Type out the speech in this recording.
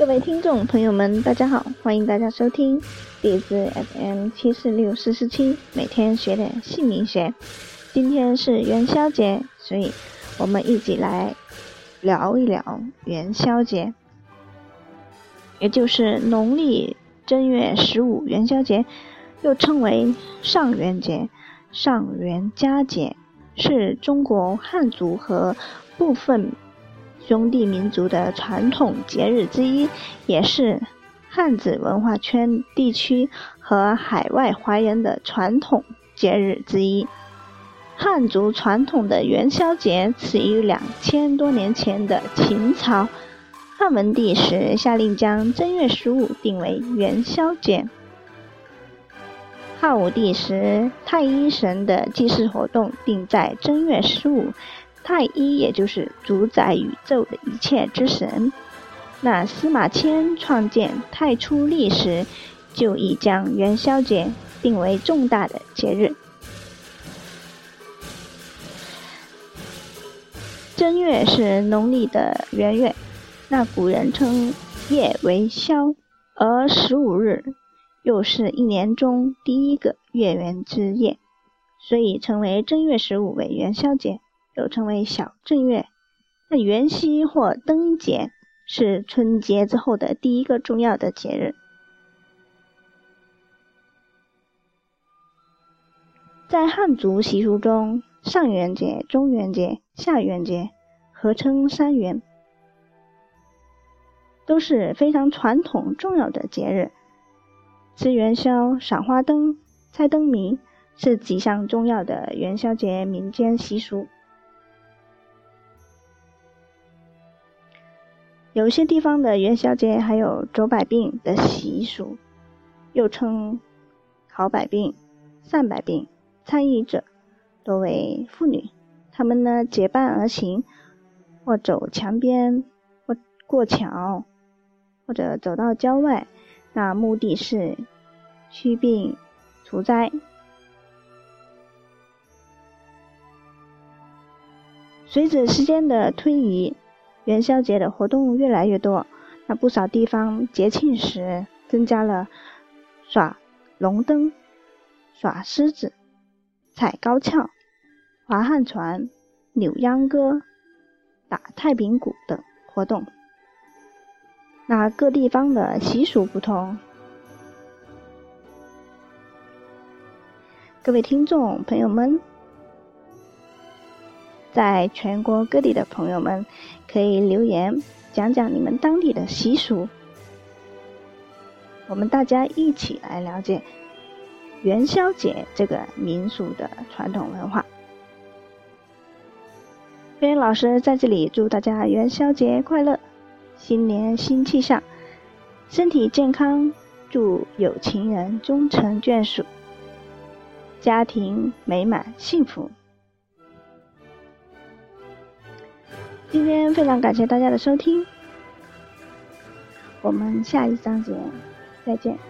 各位听众朋友们，大家好，欢迎大家收听荔枝 FM 七四六四四七，每天学点姓名学。今天是元宵节，所以我们一起来聊一聊元宵节，也就是农历正月十五元宵节，又称为上元节、上元佳节，是中国汉族和部分。兄弟民族的传统节日之一，也是汉字文化圈地区和海外华人的传统节日之一。汉族传统的元宵节始于两千多年前的秦朝，汉文帝时下令将正月十五定为元宵节。汉武帝时，太一神的祭祀活动定在正月十五。太一也就是主宰宇宙的一切之神。那司马迁创建太初历时，就已将元宵节定为重大的节日。正月是农历的元月，那古人称夜为宵，而十五日又是一年中第一个月圆之夜，所以称为正月十五为元宵节。又称为小正月，那元夕或灯节是春节之后的第一个重要的节日。在汉族习俗中，上元节、中元节、下元节合称三元，都是非常传统重要的节日。吃元宵、赏花灯、猜灯谜是几项重要的元宵节民间习俗。有些地方的元宵节还有走百病的习俗，又称考百病、散百病。参与者多为妇女，她们呢结伴而行，或走墙边，或过桥，或者走到郊外，那目的是驱病除灾。随着时间的推移。元宵节的活动越来越多，那不少地方节庆时增加了耍龙灯、耍狮子、踩高跷、划旱船、扭秧歌、打太平鼓等活动。那各地方的习俗不同，各位听众朋友们。在全国各地的朋友们，可以留言讲讲你们当地的习俗，我们大家一起来了解元宵节这个民俗的传统文化。边老师在这里祝大家元宵节快乐，新年新气象，身体健康，祝有情人终成眷属，家庭美满幸福。今天非常感谢大家的收听，我们下一章节再见。